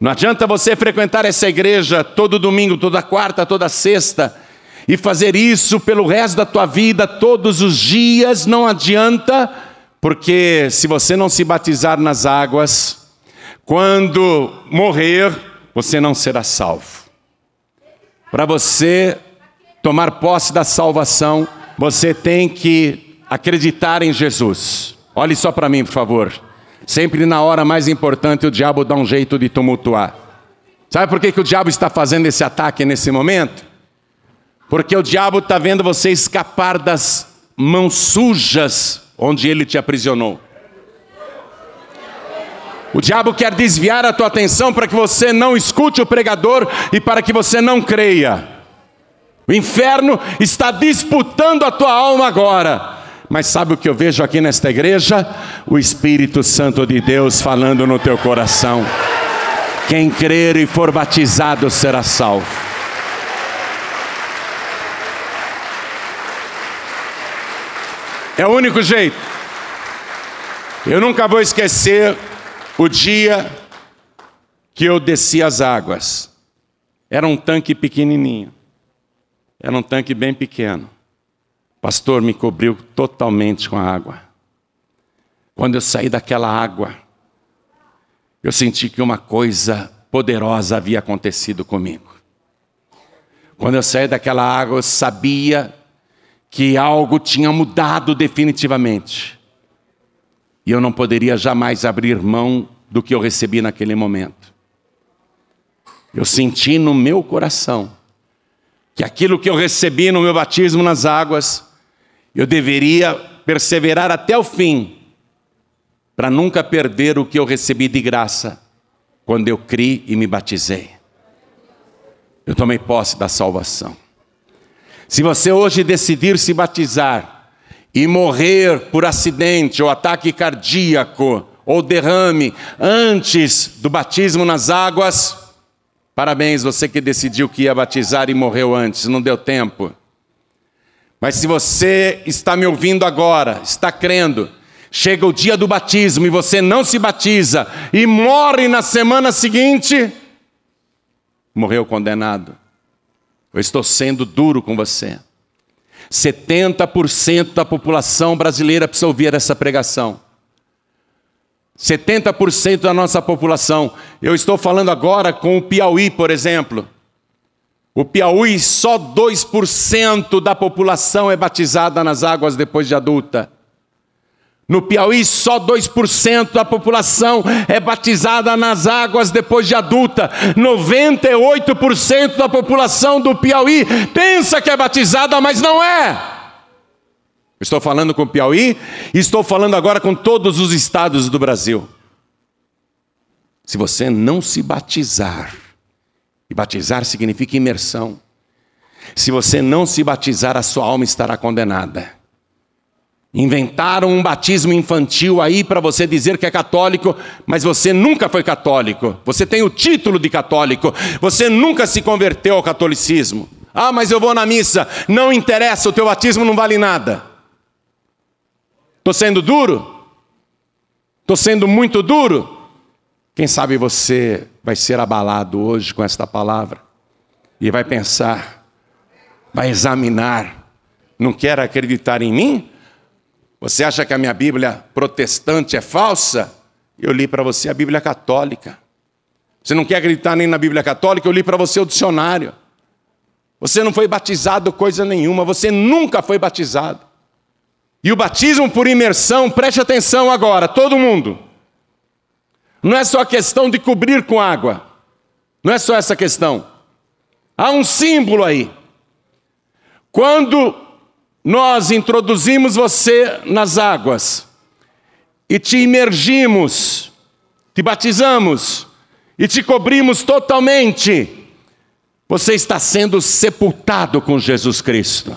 Não adianta você frequentar essa igreja todo domingo, toda quarta, toda sexta e fazer isso pelo resto da tua vida, todos os dias, não adianta, porque se você não se batizar nas águas, quando morrer, você não será salvo. Para você tomar posse da salvação, você tem que acreditar em Jesus. Olhe só para mim, por favor. Sempre na hora mais importante o diabo dá um jeito de tumultuar. Sabe por que, que o diabo está fazendo esse ataque nesse momento? Porque o diabo está vendo você escapar das mãos sujas onde ele te aprisionou. O diabo quer desviar a tua atenção para que você não escute o pregador e para que você não creia. O inferno está disputando a tua alma agora. Mas sabe o que eu vejo aqui nesta igreja? O Espírito Santo de Deus falando no teu coração. Quem crer e for batizado será salvo. É o único jeito. Eu nunca vou esquecer o dia que eu desci as águas. Era um tanque pequenininho. Era um tanque bem pequeno pastor me cobriu totalmente com a água. Quando eu saí daquela água, eu senti que uma coisa poderosa havia acontecido comigo. Quando eu saí daquela água, eu sabia que algo tinha mudado definitivamente. E eu não poderia jamais abrir mão do que eu recebi naquele momento. Eu senti no meu coração que aquilo que eu recebi no meu batismo nas águas eu deveria perseverar até o fim, para nunca perder o que eu recebi de graça quando eu criei e me batizei. Eu tomei posse da salvação. Se você hoje decidir se batizar e morrer por acidente ou ataque cardíaco ou derrame antes do batismo nas águas, parabéns, você que decidiu que ia batizar e morreu antes, não deu tempo. Mas se você está me ouvindo agora, está crendo, chega o dia do batismo e você não se batiza e morre na semana seguinte, morreu condenado. Eu estou sendo duro com você. 70% da população brasileira precisa ouvir essa pregação. 70% da nossa população. Eu estou falando agora com o Piauí, por exemplo. O Piauí, só 2% da população é batizada nas águas depois de adulta. No Piauí, só 2% da população é batizada nas águas depois de adulta. 98% da população do Piauí pensa que é batizada, mas não é. Estou falando com o Piauí e estou falando agora com todos os estados do Brasil. Se você não se batizar, e batizar significa imersão. Se você não se batizar, a sua alma estará condenada. Inventaram um batismo infantil aí para você dizer que é católico, mas você nunca foi católico. Você tem o título de católico, você nunca se converteu ao catolicismo. Ah, mas eu vou na missa. Não interessa, o teu batismo não vale nada. Estou sendo duro? Estou sendo muito duro? Quem sabe você vai ser abalado hoje com esta palavra e vai pensar, vai examinar, não quer acreditar em mim? Você acha que a minha Bíblia protestante é falsa? Eu li para você a Bíblia católica. Você não quer acreditar nem na Bíblia católica? Eu li para você o dicionário. Você não foi batizado coisa nenhuma, você nunca foi batizado. E o batismo por imersão, preste atenção agora, todo mundo. Não é só questão de cobrir com água. Não é só essa questão. Há um símbolo aí. Quando nós introduzimos você nas águas e te imergimos, te batizamos e te cobrimos totalmente, você está sendo sepultado com Jesus Cristo.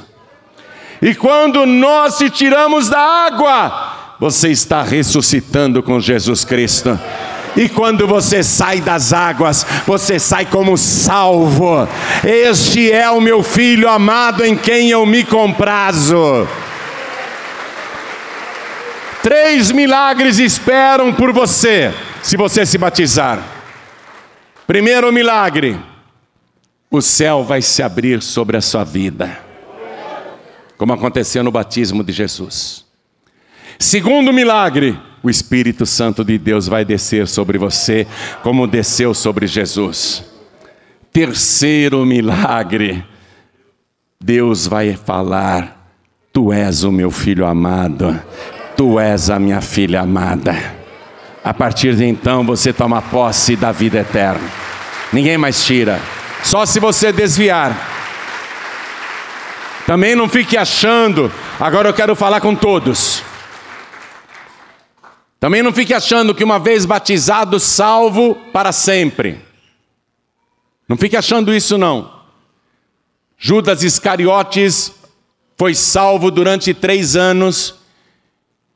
E quando nós te tiramos da água, você está ressuscitando com Jesus Cristo. E quando você sai das águas, você sai como salvo. Este é o meu filho amado em quem eu me comprazo. Três milagres esperam por você, se você se batizar. Primeiro milagre: o céu vai se abrir sobre a sua vida, como aconteceu no batismo de Jesus. Segundo milagre: o Espírito Santo de Deus vai descer sobre você, como desceu sobre Jesus. Terceiro milagre: Deus vai falar: Tu és o meu filho amado, Tu és a minha filha amada. A partir de então você toma posse da vida eterna. Ninguém mais tira, só se você desviar. Também não fique achando, agora eu quero falar com todos. Também não fique achando que uma vez batizado, salvo para sempre. Não fique achando isso não. Judas Iscariotes foi salvo durante três anos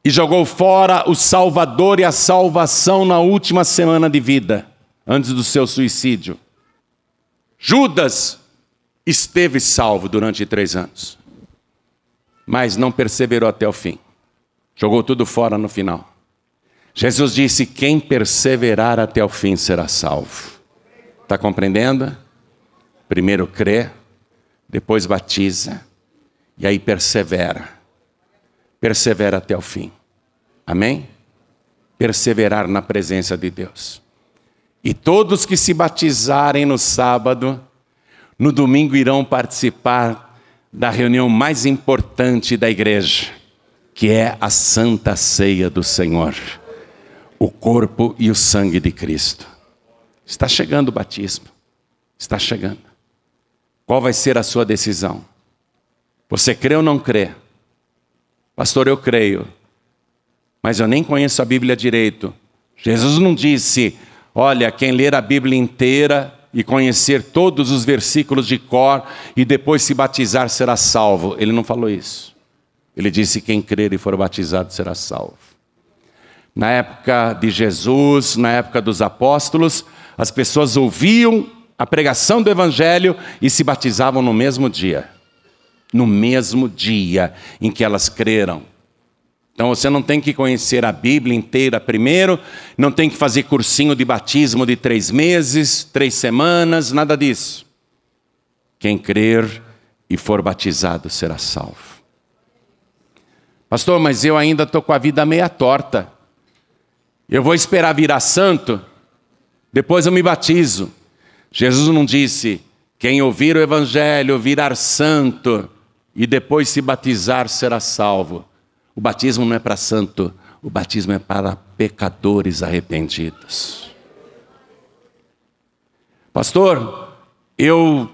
e jogou fora o Salvador e a salvação na última semana de vida, antes do seu suicídio. Judas esteve salvo durante três anos, mas não perseverou até o fim, jogou tudo fora no final. Jesus disse: Quem perseverar até o fim será salvo. Está compreendendo? Primeiro crê, depois batiza, e aí persevera persevera até o fim. Amém? Perseverar na presença de Deus. E todos que se batizarem no sábado, no domingo irão participar da reunião mais importante da igreja, que é a Santa Ceia do Senhor, o corpo e o sangue de Cristo. Está chegando o batismo, está chegando. Qual vai ser a sua decisão? Você crê ou não crê? Pastor, eu creio, mas eu nem conheço a Bíblia direito. Jesus não disse, olha, quem ler a Bíblia inteira e conhecer todos os versículos de cor e depois se batizar será salvo. Ele não falou isso. Ele disse: quem crer e for batizado será salvo. Na época de Jesus, na época dos apóstolos, as pessoas ouviam a pregação do Evangelho e se batizavam no mesmo dia no mesmo dia em que elas creram. Então você não tem que conhecer a Bíblia inteira primeiro, não tem que fazer cursinho de batismo de três meses, três semanas, nada disso. Quem crer e for batizado será salvo. Pastor, mas eu ainda estou com a vida meia torta. Eu vou esperar virar santo, depois eu me batizo. Jesus não disse: quem ouvir o Evangelho virar santo e depois se batizar será salvo. O batismo não é para santo, o batismo é para pecadores arrependidos. Pastor, eu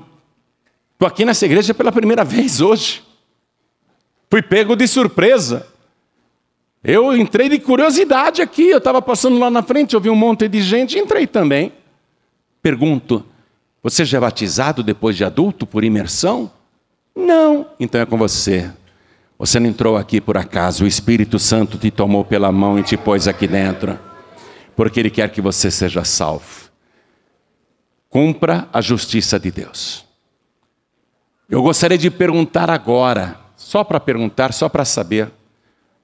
estou aqui nessa igreja pela primeira vez hoje. Fui pego de surpresa. Eu entrei de curiosidade aqui, eu estava passando lá na frente, eu vi um monte de gente, entrei também. Pergunto: você já é batizado depois de adulto por imersão? Não, então é com você. Você não entrou aqui por acaso, o Espírito Santo te tomou pela mão e te pôs aqui dentro, porque Ele quer que você seja salvo. Cumpra a justiça de Deus. Eu gostaria de perguntar agora, só para perguntar, só para saber,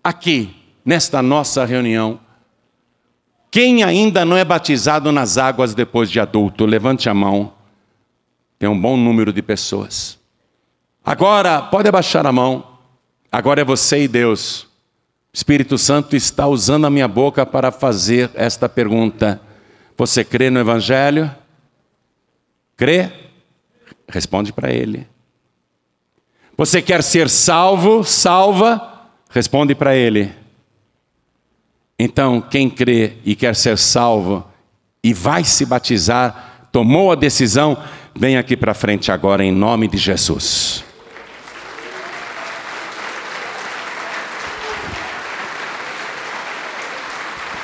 aqui, nesta nossa reunião, quem ainda não é batizado nas águas depois de adulto, levante a mão. Tem um bom número de pessoas. Agora, pode abaixar a mão. Agora é você e Deus. Espírito Santo está usando a minha boca para fazer esta pergunta. Você crê no Evangelho? Crê? Responde para ele. Você quer ser salvo? Salva? Responde para ele. Então, quem crê e quer ser salvo e vai se batizar, tomou a decisão, vem aqui para frente agora em nome de Jesus.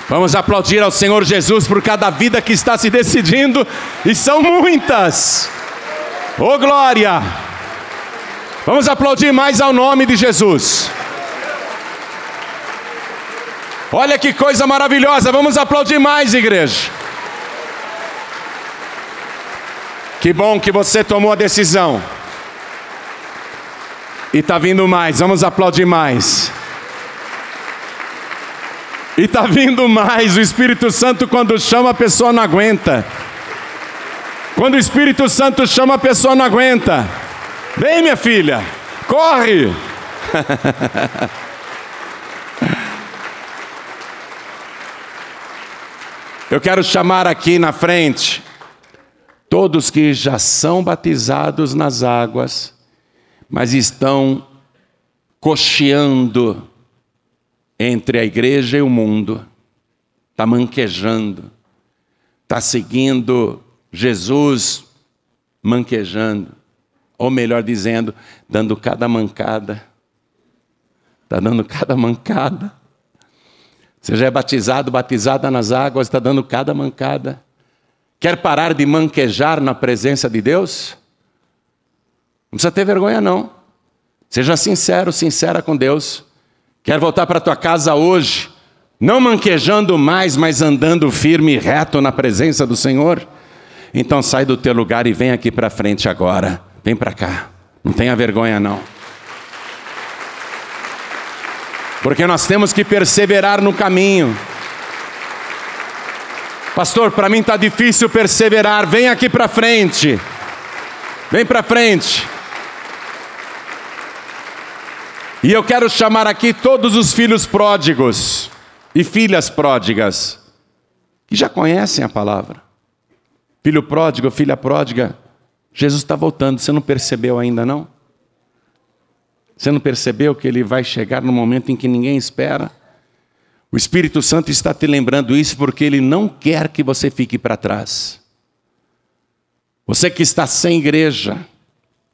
Vamos aplaudir ao Senhor Jesus por cada vida que está se decidindo, e são muitas. Oh glória! Vamos aplaudir mais ao nome de Jesus. Olha que coisa maravilhosa, vamos aplaudir mais, igreja. Que bom que você tomou a decisão. E está vindo mais, vamos aplaudir mais. E está vindo mais, o Espírito Santo, quando chama, a pessoa não aguenta. Quando o Espírito Santo chama, a pessoa não aguenta. Vem, minha filha, corre. Eu quero chamar aqui na frente todos que já são batizados nas águas, mas estão cocheando entre a igreja e o mundo, está manquejando, está seguindo Jesus manquejando, ou melhor dizendo, dando cada mancada, está dando cada mancada. Você já é batizado, batizada nas águas, está dando cada mancada. Quer parar de manquejar na presença de Deus? Não precisa ter vergonha, não. Seja sincero, sincera com Deus. Quer voltar para tua casa hoje, não manquejando mais, mas andando firme e reto na presença do Senhor? Então sai do teu lugar e vem aqui para frente agora. Vem para cá. Não tenha vergonha, não. Porque nós temos que perseverar no caminho. Pastor, para mim está difícil perseverar. Vem aqui para frente. Vem para frente. E eu quero chamar aqui todos os filhos pródigos e filhas pródigas, que já conhecem a palavra. Filho pródigo, filha pródiga, Jesus está voltando, você não percebeu ainda não? Você não percebeu que ele vai chegar no momento em que ninguém espera? O Espírito Santo está te lembrando isso porque ele não quer que você fique para trás. Você que está sem igreja,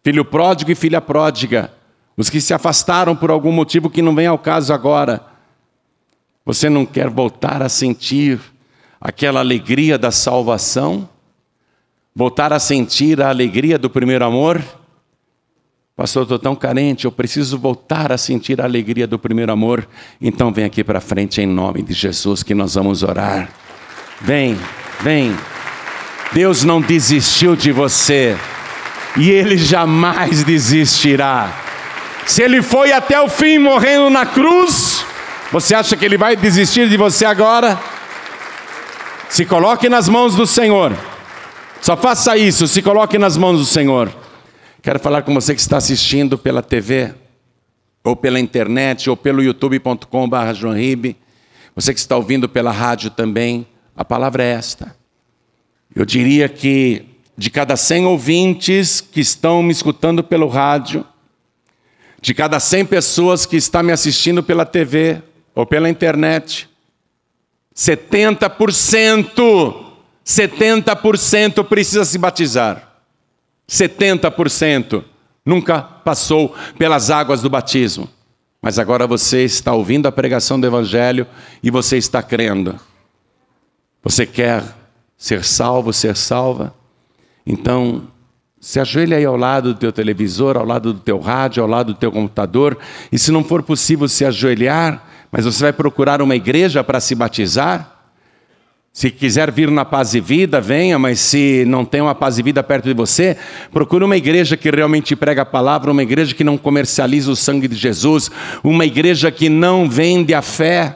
filho pródigo e filha pródiga, os que se afastaram por algum motivo que não vem ao caso agora, você não quer voltar a sentir aquela alegria da salvação? Voltar a sentir a alegria do primeiro amor? Pastor, estou tão carente, eu preciso voltar a sentir a alegria do primeiro amor. Então vem aqui para frente em nome de Jesus que nós vamos orar. Vem, vem. Deus não desistiu de você e Ele jamais desistirá. Se Ele foi até o fim morrendo na cruz, você acha que Ele vai desistir de você agora? Se coloque nas mãos do Senhor. Só faça isso, se coloque nas mãos do Senhor. Quero falar com você que está assistindo pela TV, ou pela internet, ou pelo youtube.com.br Você que está ouvindo pela rádio também, a palavra é esta. Eu diria que de cada 100 ouvintes que estão me escutando pelo rádio, de cada 100 pessoas que estão me assistindo pela TV ou pela internet, 70%, 70% precisa se batizar. 70% nunca passou pelas águas do batismo. Mas agora você está ouvindo a pregação do Evangelho e você está crendo. Você quer ser salvo, ser salva? Então, se ajoelha aí ao lado do teu televisor, ao lado do teu rádio, ao lado do teu computador. E se não for possível se ajoelhar, mas você vai procurar uma igreja para se batizar, se quiser vir na paz e vida, venha, mas se não tem uma paz e vida perto de você, procure uma igreja que realmente prega a palavra, uma igreja que não comercializa o sangue de Jesus, uma igreja que não vende a fé,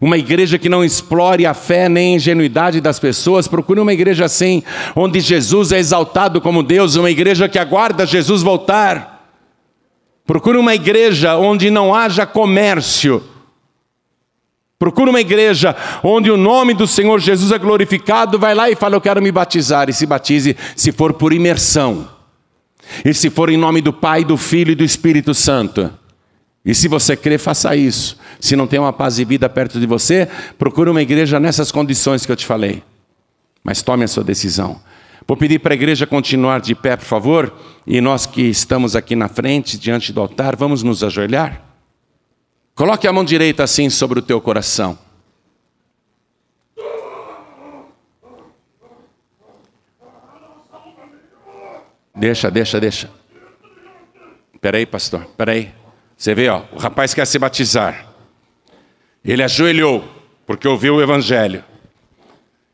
uma igreja que não explore a fé nem a ingenuidade das pessoas. Procure uma igreja assim, onde Jesus é exaltado como Deus, uma igreja que aguarda Jesus voltar. Procure uma igreja onde não haja comércio Procura uma igreja onde o nome do Senhor Jesus é glorificado, vai lá e fala: Eu quero me batizar. E se batize, se for por imersão. E se for em nome do Pai, do Filho e do Espírito Santo. E se você crê, faça isso. Se não tem uma paz e vida perto de você, procure uma igreja nessas condições que eu te falei. Mas tome a sua decisão. Vou pedir para a igreja continuar de pé, por favor. E nós que estamos aqui na frente, diante do altar, vamos nos ajoelhar. Coloque a mão direita assim sobre o teu coração. Deixa, deixa, deixa. Espera aí, pastor, espera aí. Você vê, ó, o rapaz quer se batizar. Ele ajoelhou, porque ouviu o evangelho.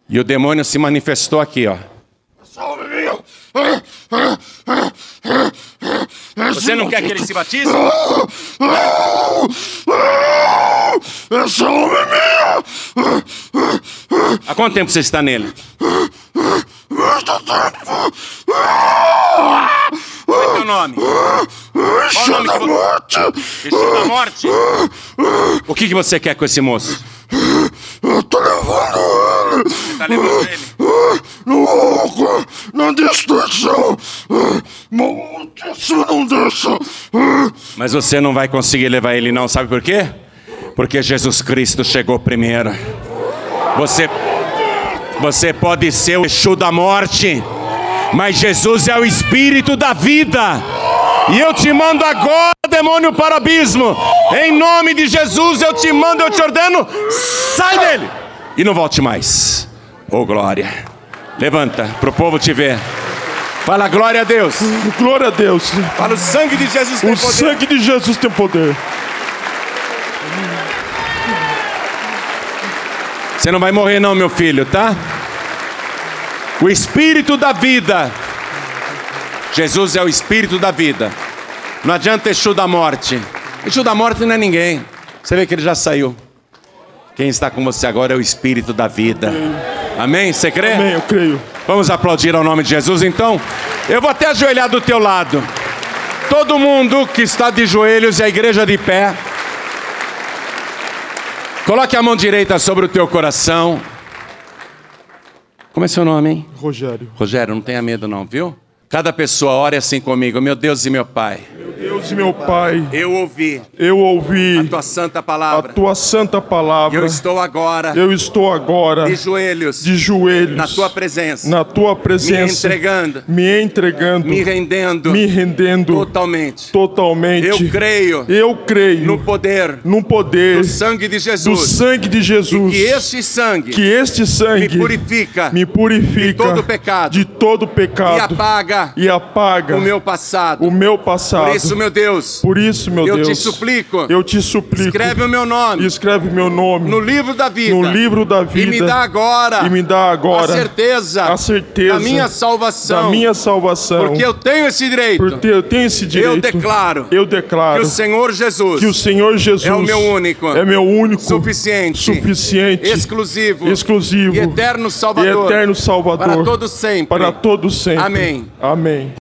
E o demônio se manifestou aqui, ó. Você não quer que ele se batize? Essa homem é minha! Há quanto tempo você está nele? Muito tempo! Qual é teu nome? Qual o nome da que você... morte! Vestido da morte? O que, que você quer com esse moço? Eu tô levando ele Você tá levando ele? no louco, na destruição! Maldição não deixa! Mas você não vai conseguir levar ele não, sabe por quê? Porque Jesus Cristo chegou primeiro. Você você pode ser o Exu da morte, mas Jesus é o espírito da vida. E eu te mando agora, demônio para o abismo. Em nome de Jesus eu te mando, eu te ordeno, sai dele e não volte mais. Oh glória. Levanta para o povo te ver. Fala glória a Deus. Glória a Deus! Fala o sangue de Jesus tem O poder. sangue de Jesus tem poder. Você não vai morrer não, meu filho, tá? O espírito da vida. Jesus é o espírito da vida. Não adianta Exu da morte. Exu da morte não é ninguém. Você vê que ele já saiu. Quem está com você agora é o espírito da vida. Amém? Você crê? Amém, eu creio. Vamos aplaudir ao nome de Jesus então? Eu vou até ajoelhar do teu lado. Todo mundo que está de joelhos e a igreja de pé. Coloque a mão direita sobre o teu coração. Como é seu nome, hein? Rogério. Rogério, não tenha medo não, viu? Cada pessoa ore assim comigo. Meu Deus e meu Pai, Deus e meu Pai, eu ouvi eu ouvi a tua santa a palavra. tua santa E palavra. eu estou agora Eu estou agora de joelhos de joelhos na tua presença, na tua me presença, entregando, me entregando, me rendendo me rendendo totalmente. totalmente. Eu creio Eu creio no poder no poder do sangue de do Jesus. sangue de Jesus. Que este sangue que este sangue me purifica me purifica de todo pecado. de todo e pecado apaga e apaga o meu passado. o meu passado. Por isso, meu Deus, Por isso, meu eu Deus, te suplico, eu te suplico, escreve o meu nome escreve meu nome no livro da vida. no livro da vida E me dá agora, e me dá agora a certeza, a certeza da minha salvação. da minha salvação. Porque eu tenho esse direito. Porque eu tenho esse direito. declaro eu declaro que o Senhor Jesus que o Senhor Jesus é o meu único, é meu único, suficiente, suficiente, exclusivo, exclusivo e eterno Salvador, e eterno Salvador para todo sempre. para todo sempre. Amém. Amém.